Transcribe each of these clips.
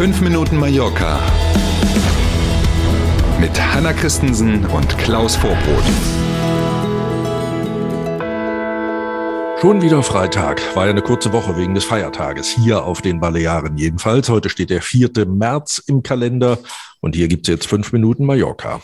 5 Minuten Mallorca mit Hanna Christensen und Klaus Vorbrot. Schon wieder Freitag. War ja eine kurze Woche wegen des Feiertages. Hier auf den Balearen jedenfalls. Heute steht der 4. März im Kalender und hier gibt's jetzt fünf Minuten Mallorca.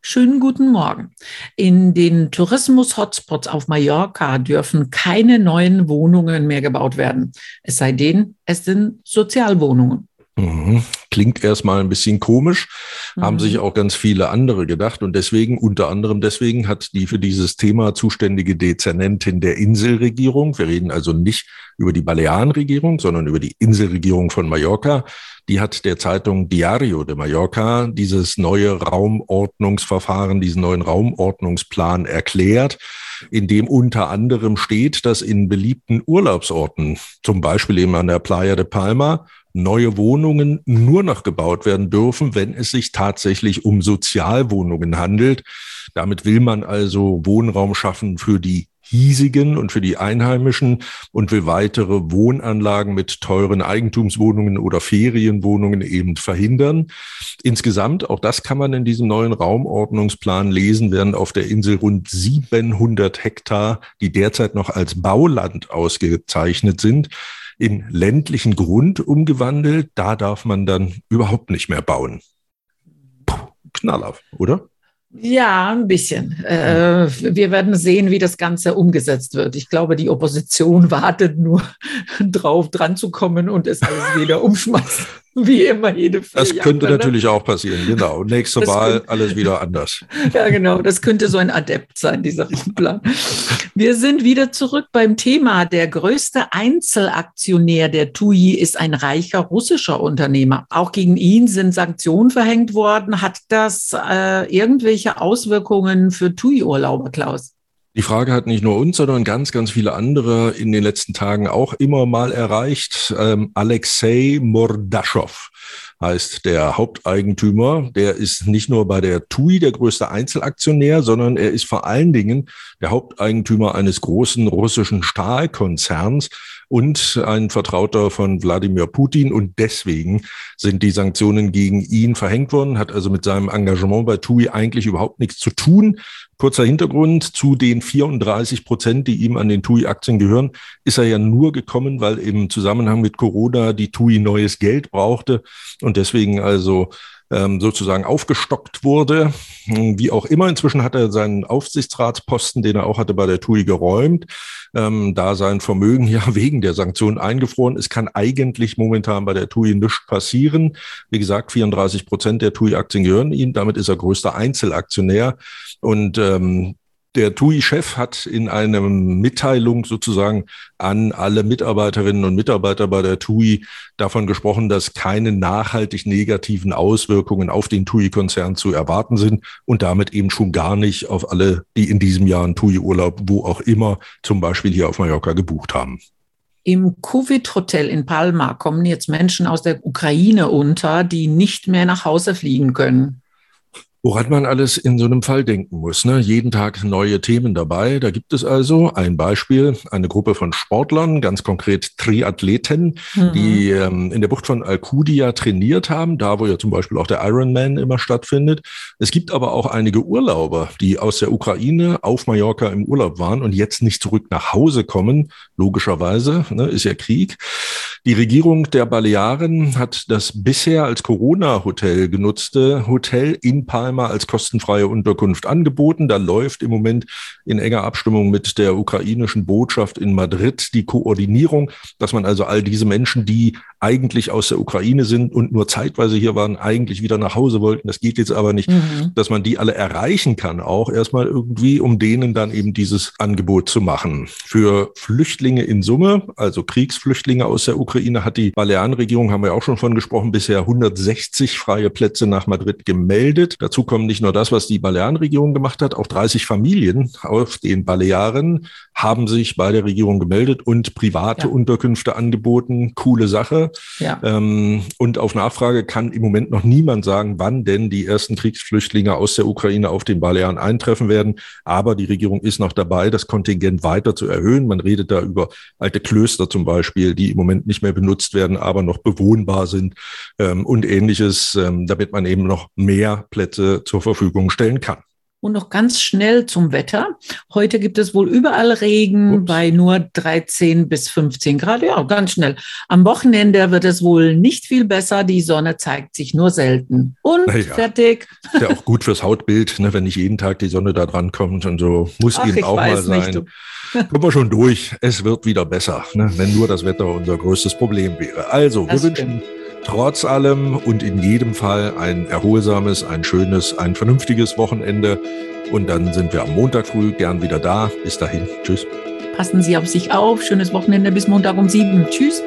Schönen guten Morgen. In den Tourismus-Hotspots auf Mallorca dürfen keine neuen Wohnungen mehr gebaut werden. Es sei denn, es sind Sozialwohnungen. Mhm. Klingt erstmal ein bisschen komisch, mhm. haben sich auch ganz viele andere gedacht und deswegen, unter anderem deswegen, hat die für dieses Thema zuständige Dezernentin der Inselregierung, wir reden also nicht über die Balearenregierung, sondern über die Inselregierung von Mallorca, die hat der Zeitung Diario de Mallorca dieses neue Raumordnungsverfahren, diesen neuen Raumordnungsplan erklärt, in dem unter anderem steht, dass in beliebten Urlaubsorten, zum Beispiel eben an der Playa de Palma, neue Wohnungen nur noch gebaut werden dürfen, wenn es sich tatsächlich um Sozialwohnungen handelt. Damit will man also Wohnraum schaffen für die hiesigen und für die Einheimischen und will weitere Wohnanlagen mit teuren Eigentumswohnungen oder Ferienwohnungen eben verhindern. Insgesamt, auch das kann man in diesem neuen Raumordnungsplan lesen, werden auf der Insel rund 700 Hektar, die derzeit noch als Bauland ausgezeichnet sind, in ländlichen Grund umgewandelt. Da darf man dann überhaupt nicht mehr bauen. Puh, Knaller, oder? Ja, ein bisschen. Äh, wir werden sehen, wie das Ganze umgesetzt wird. Ich glaube, die Opposition wartet nur drauf, dran zu kommen und es alles wieder umschmeißen. Wie immer jede vier Das könnte Jahre, ne? natürlich auch passieren, genau. Nächste das Wahl könnte, alles wieder anders. Ja, genau. Das könnte so ein Adept sein, dieser Plan. Wir sind wieder zurück beim Thema. Der größte Einzelaktionär der TUI ist ein reicher russischer Unternehmer. Auch gegen ihn sind Sanktionen verhängt worden. Hat das äh, irgendwelche Auswirkungen für TUI-Urlauber, Klaus? Die Frage hat nicht nur uns, sondern ganz, ganz viele andere in den letzten Tagen auch immer mal erreicht. Ähm, Alexei Mordaschow heißt der Haupteigentümer. Der ist nicht nur bei der TUI der größte Einzelaktionär, sondern er ist vor allen Dingen der Haupteigentümer eines großen russischen Stahlkonzerns und ein Vertrauter von Wladimir Putin. Und deswegen sind die Sanktionen gegen ihn verhängt worden, hat also mit seinem Engagement bei TUI eigentlich überhaupt nichts zu tun. Kurzer Hintergrund zu den 34 Prozent, die ihm an den TUI-Aktien gehören, ist er ja nur gekommen, weil im Zusammenhang mit Corona die TUI neues Geld brauchte und deswegen also ähm, sozusagen aufgestockt wurde. Wie auch immer, inzwischen hat er seinen Aufsichtsratsposten, den er auch hatte bei der TUI, geräumt. Ähm, da sein Vermögen ja wegen der Sanktionen eingefroren ist, kann eigentlich momentan bei der TUI nichts passieren. Wie gesagt, 34 Prozent der TUI-Aktien gehören ihm. Damit ist er größter Einzelaktionär. Und ähm, der TUI-Chef hat in einer Mitteilung sozusagen an alle Mitarbeiterinnen und Mitarbeiter bei der TUI davon gesprochen, dass keine nachhaltig negativen Auswirkungen auf den TUI-Konzern zu erwarten sind und damit eben schon gar nicht auf alle, die in diesem Jahr einen TUI-Urlaub, wo auch immer, zum Beispiel hier auf Mallorca gebucht haben. Im Covid-Hotel in Palma kommen jetzt Menschen aus der Ukraine unter, die nicht mehr nach Hause fliegen können. Woran man alles in so einem Fall denken muss. Ne? Jeden Tag neue Themen dabei. Da gibt es also ein Beispiel, eine Gruppe von Sportlern, ganz konkret Triathleten, mhm. die ähm, in der Bucht von Alcudia trainiert haben, da wo ja zum Beispiel auch der Ironman immer stattfindet. Es gibt aber auch einige Urlauber, die aus der Ukraine auf Mallorca im Urlaub waren und jetzt nicht zurück nach Hause kommen, logischerweise, ne? ist ja Krieg. Die Regierung der Balearen hat das bisher als Corona-Hotel genutzte Hotel in Palma als kostenfreie Unterkunft angeboten. Da läuft im Moment in enger Abstimmung mit der ukrainischen Botschaft in Madrid die Koordinierung, dass man also all diese Menschen, die eigentlich aus der Ukraine sind und nur zeitweise hier waren, eigentlich wieder nach Hause wollten. Das geht jetzt aber nicht, mhm. dass man die alle erreichen kann, auch erstmal irgendwie, um denen dann eben dieses Angebot zu machen. Für Flüchtlinge in Summe, also Kriegsflüchtlinge aus der Ukraine, hat die Balearenregierung, haben wir auch schon von gesprochen, bisher 160 freie Plätze nach Madrid gemeldet. Dazu kommen nicht nur das, was die Balearenregierung gemacht hat, auch 30 Familien auf den Balearen haben sich bei der Regierung gemeldet und private ja. Unterkünfte angeboten. Coole Sache. Ja. Ähm, und auf Nachfrage kann im Moment noch niemand sagen, wann denn die ersten Kriegsflüchtlinge aus der Ukraine auf den Balearen eintreffen werden. Aber die Regierung ist noch dabei, das Kontingent weiter zu erhöhen. Man redet da über alte Klöster zum Beispiel, die im Moment nicht mehr benutzt werden, aber noch bewohnbar sind ähm, und ähnliches, ähm, damit man eben noch mehr Plätze zur Verfügung stellen kann. Und noch ganz schnell zum Wetter. Heute gibt es wohl überall Regen Ups. bei nur 13 bis 15 Grad. Ja, ganz schnell. Am Wochenende wird es wohl nicht viel besser. Die Sonne zeigt sich nur selten. Und ja, fertig. Ist ja auch gut fürs Hautbild, ne, wenn nicht jeden Tag die Sonne da dran kommt und so. Muss Ach, eben auch mal sein. Kommen wir schon durch. Es wird wieder besser, ne, wenn nur das Wetter unser größtes Problem wäre. Also, das wir wünschen trotz allem und in jedem Fall ein erholsames, ein schönes, ein vernünftiges Wochenende. Und dann sind wir am Montag früh gern wieder da. Bis dahin. Tschüss. Passen Sie auf sich auf. Schönes Wochenende bis Montag um sieben. Tschüss.